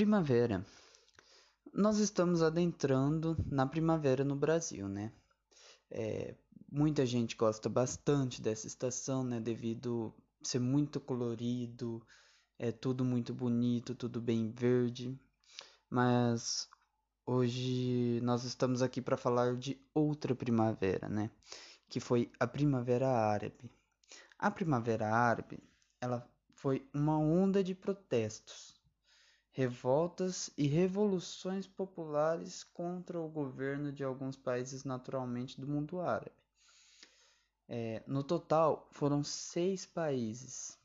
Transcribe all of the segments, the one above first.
Primavera. Nós estamos adentrando na primavera no Brasil, né? É, muita gente gosta bastante dessa estação, né? Devido ser muito colorido, é tudo muito bonito, tudo bem verde. Mas hoje nós estamos aqui para falar de outra primavera, né? Que foi a Primavera Árabe. A Primavera Árabe, ela foi uma onda de protestos revoltas e revoluções populares contra o governo de alguns países naturalmente do mundo árabe. É, no total, foram seis países: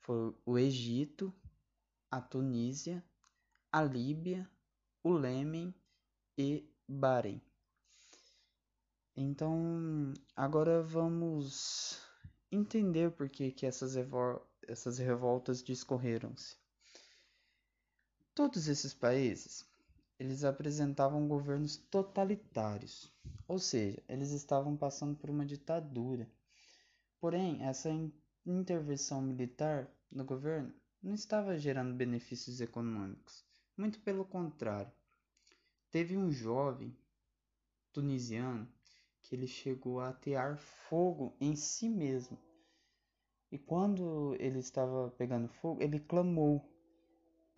foi o Egito, a Tunísia, a Líbia, o Lêmen e Bahrein. Então, agora vamos entender por que, que essas, essas revoltas discorreram-se. Todos esses países, eles apresentavam governos totalitários, ou seja, eles estavam passando por uma ditadura. Porém, essa intervenção militar no governo não estava gerando benefícios econômicos, muito pelo contrário. Teve um jovem tunisiano que ele chegou a atear fogo em si mesmo. E quando ele estava pegando fogo, ele clamou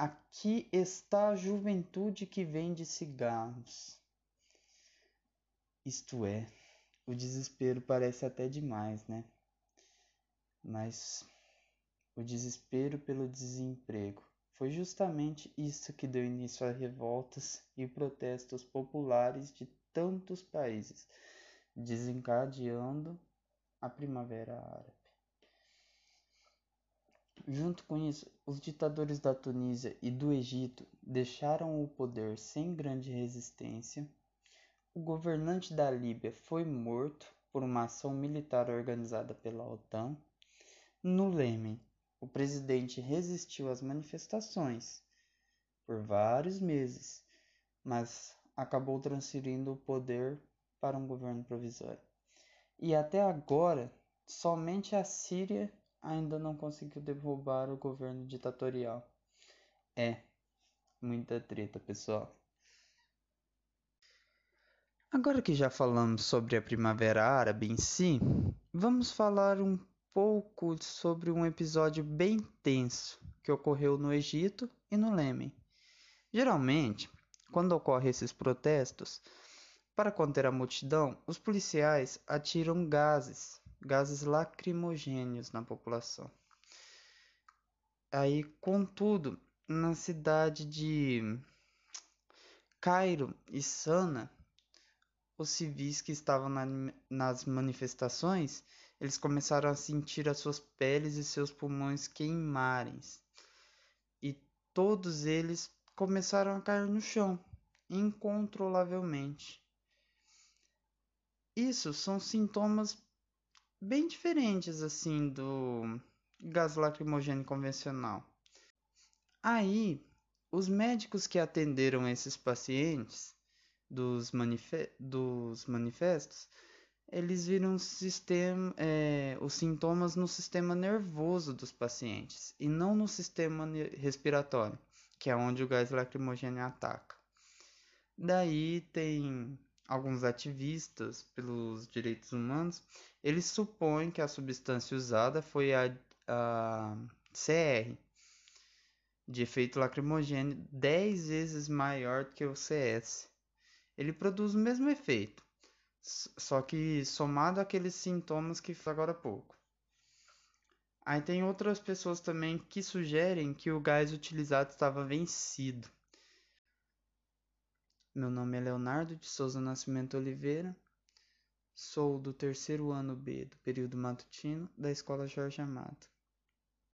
Aqui está a juventude que vende cigarros. Isto é, o desespero parece até demais, né? Mas o desespero pelo desemprego foi justamente isso que deu início a revoltas e protestos populares de tantos países, desencadeando a Primavera Árabe. Junto com isso, os ditadores da Tunísia e do Egito deixaram o poder sem grande resistência. O governante da Líbia foi morto por uma ação militar organizada pela OTAN. No Lêmen, o presidente resistiu às manifestações por vários meses, mas acabou transferindo o poder para um governo provisório. E até agora, somente a Síria ainda não conseguiu derrubar o governo ditatorial. É, muita treta, pessoal. Agora que já falamos sobre a Primavera Árabe em si, vamos falar um pouco sobre um episódio bem tenso que ocorreu no Egito e no Lêmen. Geralmente, quando ocorrem esses protestos, para conter a multidão, os policiais atiram gases gases lacrimogêneos na população. Aí, contudo, na cidade de Cairo e Sana, os civis que estavam na, nas manifestações, eles começaram a sentir as suas peles e seus pulmões queimarem. E todos eles começaram a cair no chão, incontrolavelmente. Isso são sintomas bem diferentes assim do gás lacrimogêneo convencional. Aí, os médicos que atenderam esses pacientes dos, manife dos manifestos, eles viram sistema, é, os sintomas no sistema nervoso dos pacientes e não no sistema respiratório, que é onde o gás lacrimogêneo ataca. Daí tem alguns ativistas pelos direitos humanos, eles supõem que a substância usada foi a, a CR, de efeito lacrimogêneo 10 vezes maior que o CS. Ele produz o mesmo efeito, só que somado àqueles sintomas que falei agora há pouco. Aí tem outras pessoas também que sugerem que o gás utilizado estava vencido. Meu nome é Leonardo de Souza Nascimento Oliveira. Sou do terceiro ano B do período matutino da Escola Jorge Amado.